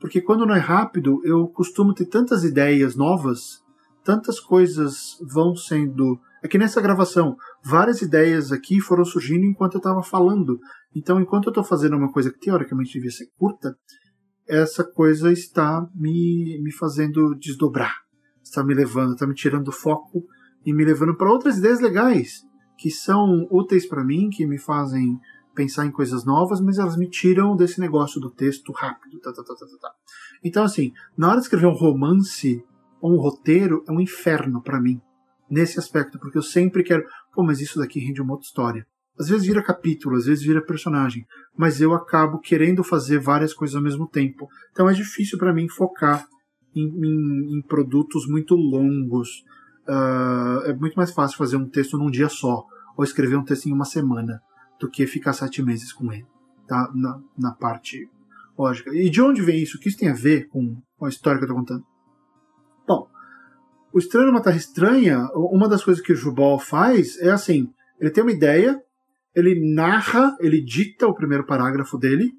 Porque quando não é rápido, eu costumo ter tantas ideias novas, tantas coisas vão sendo. É que nessa gravação, várias ideias aqui foram surgindo enquanto eu estava falando. Então, enquanto eu estou fazendo uma coisa que teoricamente devia ser curta, essa coisa está me, me fazendo desdobrar, está me levando, está me tirando do foco e me levando para outras ideias legais que são úteis para mim, que me fazem pensar em coisas novas, mas elas me tiram desse negócio do texto rápido. Tá, tá, tá, tá, tá. Então, assim, na hora de escrever um romance ou um roteiro, é um inferno para mim, nesse aspecto, porque eu sempre quero. Pô, mas isso daqui rende uma outra história. Às vezes vira capítulo, às vezes vira personagem, mas eu acabo querendo fazer várias coisas ao mesmo tempo. Então é difícil para mim focar em, em, em, produtos muito longos. Uh, é muito mais fácil fazer um texto num dia só, ou escrever um texto em uma semana do que ficar sete meses com ele, tá? Na, na parte lógica. E de onde vem isso? O que isso tem a ver com, a história que eu estou contando? Bom, o Estranho numa Terra Estranha, uma das coisas que o Jubal faz é assim, ele tem uma ideia, ele narra, ele dita o primeiro parágrafo dele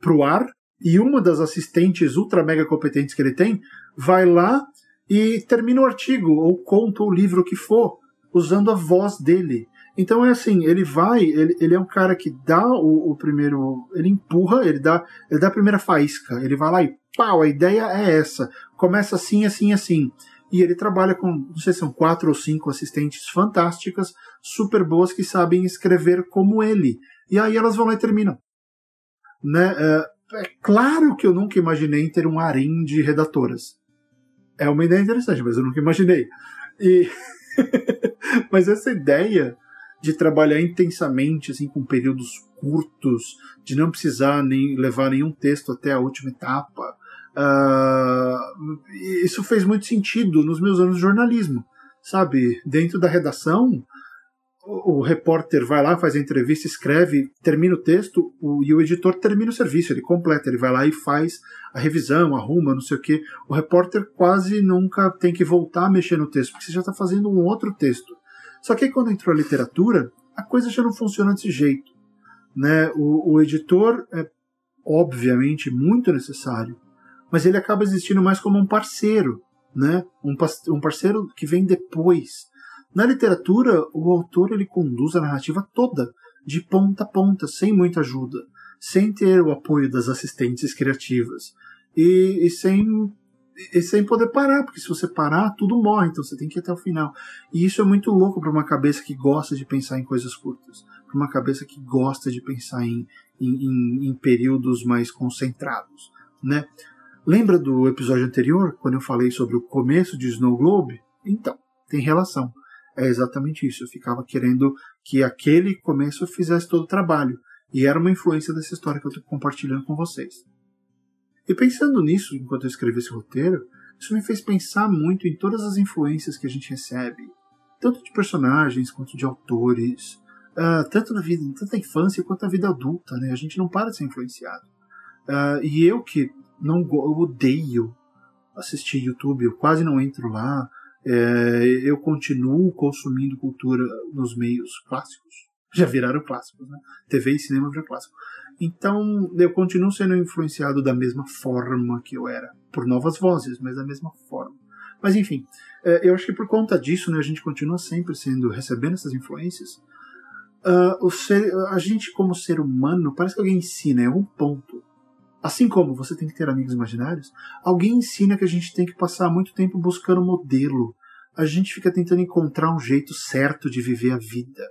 pro ar, e uma das assistentes ultra mega competentes que ele tem vai lá e termina o artigo, ou conta o livro que for, usando a voz dele. Então é assim, ele vai, ele, ele é um cara que dá o, o, primeiro, ele empurra, ele dá, ele dá a primeira faísca, ele vai lá e pau, a ideia é essa, começa assim, assim, assim. E ele trabalha com, não sei se são quatro ou cinco assistentes fantásticas, super boas, que sabem escrever como ele. E aí elas vão lá e terminam. Né? É, é claro que eu nunca imaginei ter um harém de redatoras. É uma ideia interessante, mas eu nunca imaginei. E... mas essa ideia de trabalhar intensamente, assim, com períodos curtos, de não precisar nem levar nenhum texto até a última etapa. Uh, isso fez muito sentido nos meus anos de jornalismo, sabe? Dentro da redação, o, repórter vai lá, faz a entrevista, escreve, termina o texto, o, e o editor termina o serviço, ele completa, ele vai lá e faz a revisão, arruma, não sei o que. O repórter quase nunca tem que voltar a mexer no texto, porque você já está fazendo um outro texto. Só que aí, quando entrou a literatura, a coisa já não funciona desse jeito. Né? O, o editor é, obviamente, muito necessário, mas ele acaba existindo mais como um parceiro, né? um, um parceiro que vem depois. Na literatura, o autor ele conduz a narrativa toda, de ponta a ponta, sem muita ajuda, sem ter o apoio das assistentes criativas e, e sem e sem poder parar, porque se você parar, tudo morre, então você tem que ir até o final. E isso é muito louco para uma cabeça que gosta de pensar em coisas curtas, para uma cabeça que gosta de pensar em, em, em, períodos mais concentrados, né? Lembra do episódio anterior, quando eu falei sobre o começo de Snow Globe? Então, tem relação. É exatamente isso. Eu ficava querendo que aquele começo fizesse todo o trabalho. E era uma influência dessa história que eu estou compartilhando com vocês. E pensando nisso, enquanto eu escrevi esse roteiro, isso me fez pensar muito em todas as influências que a gente recebe, tanto de personagens quanto de autores, uh, tanto na vida, tanto na infância quanto na vida adulta, né? A gente não para de ser influenciado. Uh, e eu que não eu odeio assistir YouTube, eu quase não entro lá. É, eu continuo consumindo cultura nos meios clássicos. Já viraram clássicos, né? TV e cinema viram clássico. Então, eu continuo sendo influenciado da mesma forma que eu era, por novas vozes, mas da mesma forma. Mas enfim, é, eu acho que por conta disso, né, a gente continua sempre sendo recebendo essas influências. Uh, ser, a gente como ser humano parece que alguém ensina, é um ponto. Assim como você tem que ter amigos imaginários, alguém ensina que a gente tem que passar muito tempo buscando modelo. A gente fica tentando encontrar um jeito certo de viver a vida.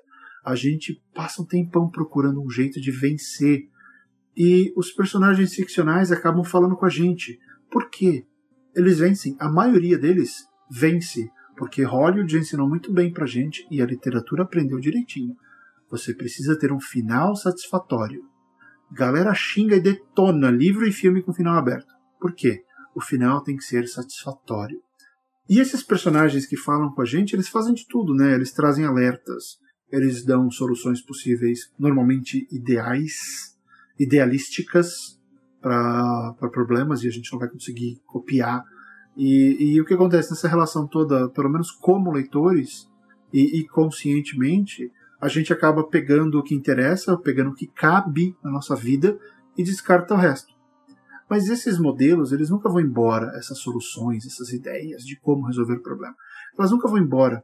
A gente passa um tempão procurando um jeito de vencer. E os personagens ficcionais acabam falando com a gente. Por quê? Eles vencem. A maioria deles vence. Porque Hollywood ensinou muito bem pra gente e a literatura aprendeu direitinho. Você precisa ter um final satisfatório. Galera xinga e detona livro e filme com final aberto. Por quê? O final tem que ser satisfatório. E esses personagens que falam com a gente, eles fazem de tudo, né? Eles trazem alertas, eles dão soluções possíveis, normalmente ideais, idealísticas para problemas e a gente não vai conseguir copiar. E, e, o que acontece nessa relação toda, pelo menos como leitores e, e conscientemente, a gente acaba pegando o que interessa, pegando o que cabe na nossa vida e descarta o resto. Mas esses modelos, eles nunca vão embora, essas soluções, essas ideias de como resolver o problema. Elas nunca vão embora.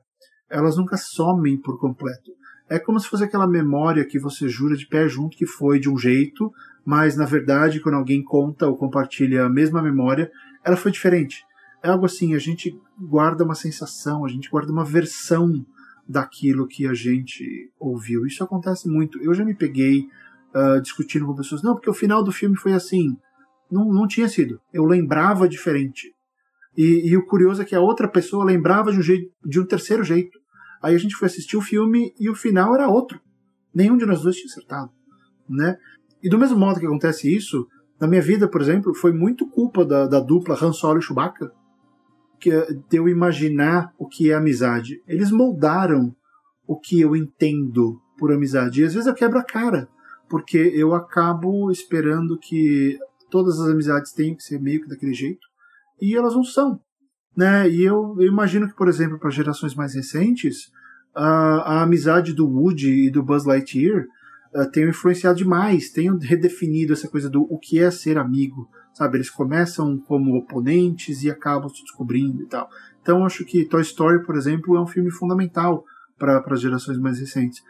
Elas nunca somem por completo. É como se fosse aquela memória que você jura de pé junto que foi de um jeito, mas na verdade, quando alguém conta ou compartilha a mesma memória, ela foi diferente. É algo assim, a gente guarda uma sensação, a gente guarda uma versão daquilo que a gente ouviu. Isso acontece muito. Eu já me peguei uh, discutindo com pessoas, não, porque o final do filme foi assim. Não, não tinha sido. Eu lembrava diferente. E, e, o curioso é que a outra pessoa lembrava de um, jeito, de um terceiro jeito. Aí a gente foi assistir o filme e o final era outro. Nenhum de nós dois tinha acertado. Né? E do mesmo modo que acontece isso, na minha vida, por exemplo, foi muito culpa da, da dupla Han Solo e Chewbacca que, de eu imaginar o que é amizade. Eles moldaram o que eu entendo por amizade. E às vezes eu quebro a cara, porque eu acabo esperando que todas as amizades tenham que ser meio que daquele jeito, e elas não são. Né? E eu, eu imagino que, por exemplo, para gerações mais recentes, a, a amizade do Woody e do Buzz Lightyear uh, tenham influenciado demais, tenham redefinido essa coisa do o que é ser amigo, sabe? Eles começam como oponentes e acabam se descobrindo e tal. Então acho que Toy Story, por exemplo, é um filme fundamental para as gerações mais recentes.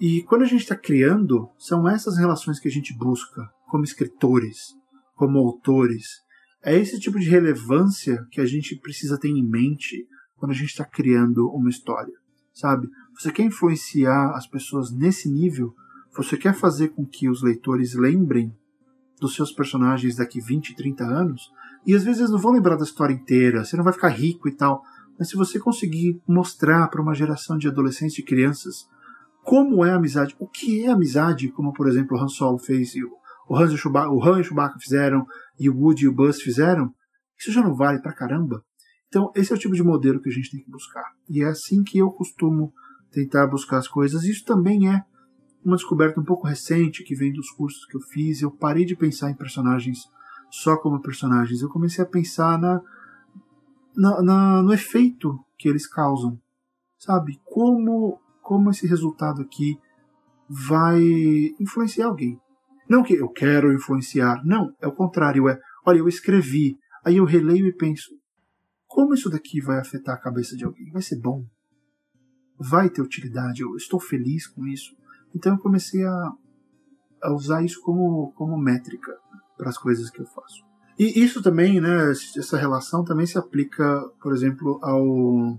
E quando a gente está criando, são essas relações que a gente busca como escritores, como autores. É esse tipo de relevância que a gente precisa ter em mente quando a gente está criando uma história, sabe? Você quer influenciar as pessoas nesse nível? Você quer fazer com que os leitores lembrem dos seus personagens daqui 20, 30 anos, e às vezes eles não vão lembrar da história inteira, você não vai ficar rico e tal, mas se você conseguir mostrar para uma geração de adolescentes e crianças como é a amizade, o que é amizade, como por exemplo o Han Solo fez e o, o, Han, e o, Chewbacca, o Han e o Chewbacca fizeram, e o Woody e o Buzz fizeram, isso já não vale pra caramba. Então, esse é o tipo de modelo que a gente tem que buscar. E é assim que eu costumo tentar buscar as coisas. Isso também é uma descoberta um pouco recente que vem dos cursos que eu fiz. Eu parei de pensar em personagens só como personagens. Eu comecei a pensar na, na, na no efeito que eles causam, sabe? Como como esse resultado aqui vai influenciar alguém. Não que eu quero influenciar, não, é o contrário, é, olha, eu escrevi, aí eu releio e penso, como isso daqui vai afetar a cabeça de alguém? Vai ser bom? Vai ter utilidade? Eu estou feliz com isso? Então eu comecei a, a usar isso como, como métrica para as coisas que eu faço. E isso também, né, essa relação também se aplica, por exemplo, ao,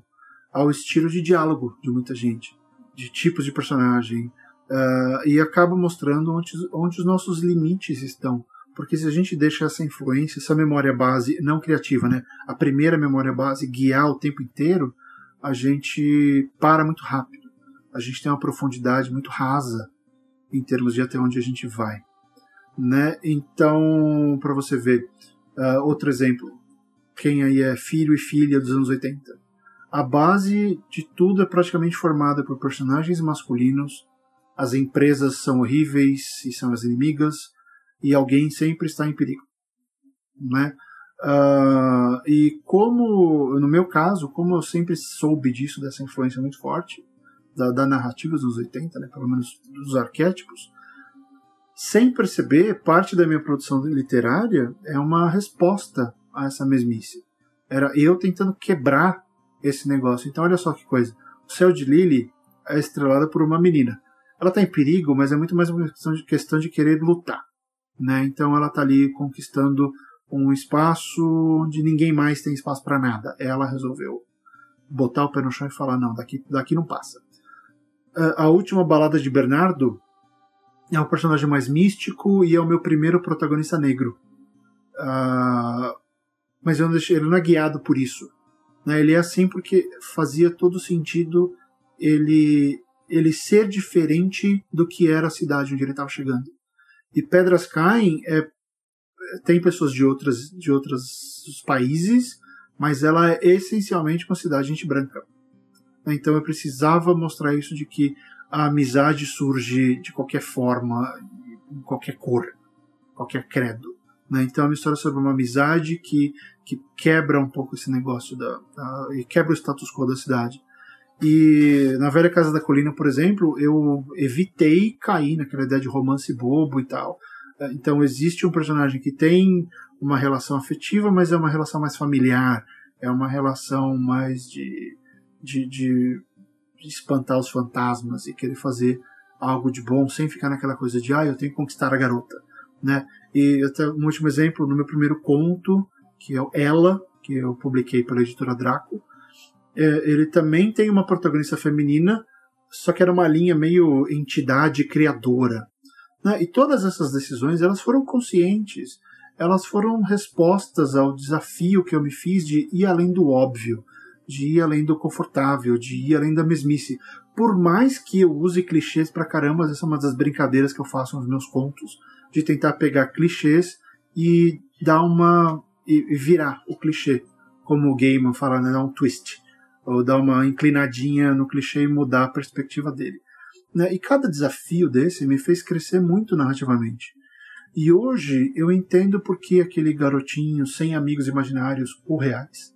ao estilo de diálogo de muita gente, de tipos de personagem, uh, e acaba mostrando onde, onde os nossos limites estão. Porque se a gente deixa essa influência, essa memória base não criativa, né, a primeira memória base guiar o tempo inteiro, a gente para muito rápido a gente tem uma profundidade muito rasa em termos de até onde a gente vai. Né? Então, para você ver, uh, outro exemplo, quem aí é filho e filha dos anos 80. A base de tudo é praticamente formada por personagens masculinos as empresas são horríveis e são as inimigas, e alguém sempre está em perigo. Né? Uh, e como, no meu caso, como eu sempre soube disso, dessa influência muito forte da, da narrativa dos 80, né, pelo menos dos arquétipos, sem perceber, parte da minha produção literária é uma resposta a essa mesmice. Era eu tentando quebrar esse negócio. Então, olha só que coisa. O céu de Lily é estrelado por uma menina. Ela está em perigo, mas é muito mais uma questão de, questão de querer lutar. Né? Então, ela está ali conquistando um espaço onde ninguém mais tem espaço para nada. Ela resolveu botar o pé no chão e falar: não, daqui, daqui não passa. A última balada de Bernardo é um personagem mais místico e é o meu primeiro protagonista negro. Uh, mas eu não deixei, ele não é guiado por isso. Né? Ele é assim porque fazia todo sentido ele, ele ser diferente do que era a cidade onde ele estava chegando. E Pedras Caem é, tem pessoas de outras de outros países, mas ela é essencialmente uma cidade de gente branca. Então eu precisava mostrar isso de que a amizade surge de qualquer forma, em qualquer cor, qualquer credo. Né? Então é uma história sobre uma amizade que, que quebra um pouco esse negócio da, da, e quebra o status quo da cidade. E na Velha Casa da Colina, por exemplo, eu evitei cair naquela ideia de romance bobo e tal. Então existe um personagem que tem uma relação afetiva, mas é uma relação mais familiar, é uma relação mais de, de, de, de espantar os fantasmas e querer fazer algo de bom sem ficar naquela coisa de ah, eu tenho que conquistar a garota, né? E até um último exemplo, no meu primeiro conto, que é o Ela, que eu publiquei pela editora Draco, é, ele também tem uma protagonista feminina, só que era uma linha meio entidade criadora. Né? E todas essas decisões elas foram conscientes, elas foram respostas ao desafio que eu me fiz de ir além do óbvio, de ir além do confortável, de ir além da mesmice. Por mais que eu use clichês pra caramba, essa é uma das brincadeiras que eu faço nos meus contos de tentar pegar clichês e dar uma. e virar o clichê. Como o Gaiman fala, né, dar um twist. Ou dar uma inclinadinha no clichê e mudar a perspectiva dele. Né? E cada desafio desse me fez crescer muito narrativamente. E hoje eu entendo por que aquele garotinho sem amigos imaginários ou reais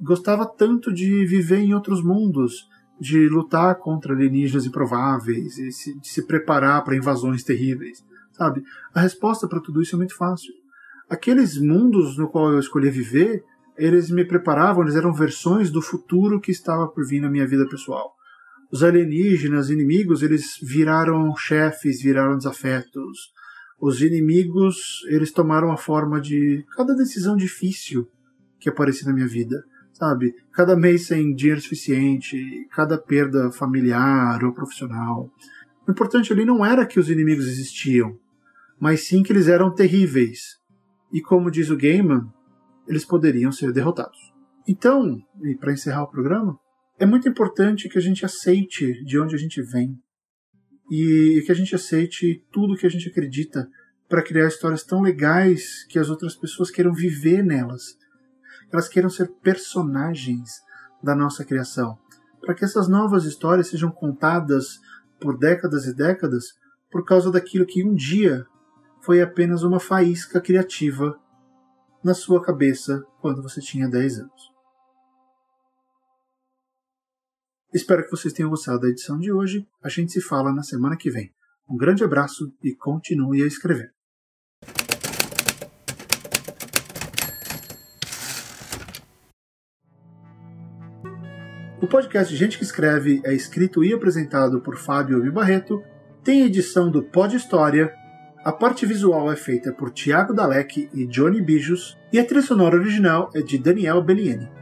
gostava tanto de viver em outros mundos, de lutar contra alienígenas improváveis, de se preparar para invasões terríveis sabe? A resposta para tudo isso é muito fácil. Aqueles mundos no qual eu escolhi viver, eles me preparavam, eles eram versões do futuro que estava por vir na minha vida pessoal. Os alienígenas, inimigos, eles viraram chefes, viraram desafetos. Os inimigos, eles tomaram a forma de cada decisão difícil que aparecia na minha vida, sabe? Cada mês sem dinheiro suficiente, cada perda familiar ou profissional. O importante ali não era que os inimigos existiam, mas sim que eles eram terríveis. E como diz o Gaiman, eles poderiam ser derrotados. Então, e para encerrar o programa, é muito importante que a gente aceite de onde a gente vem. E que a gente aceite tudo que a gente acredita para criar histórias tão legais que as outras pessoas queiram viver nelas, que elas queiram ser personagens da nossa criação, para que essas novas histórias sejam contadas por décadas e décadas por causa daquilo que um dia foi apenas uma faísca criativa na sua cabeça quando você tinha 10 anos. Espero que vocês tenham gostado da edição de hoje. A gente se fala na semana que vem. Um grande abraço e continue a escrever. O podcast Gente que Escreve é escrito e apresentado por Fábio Barreto, tem edição do Pod História a parte visual é feita por Thiago Dalek e Johnny Bijos, e a trilha sonora original é de Daniel Bellieni.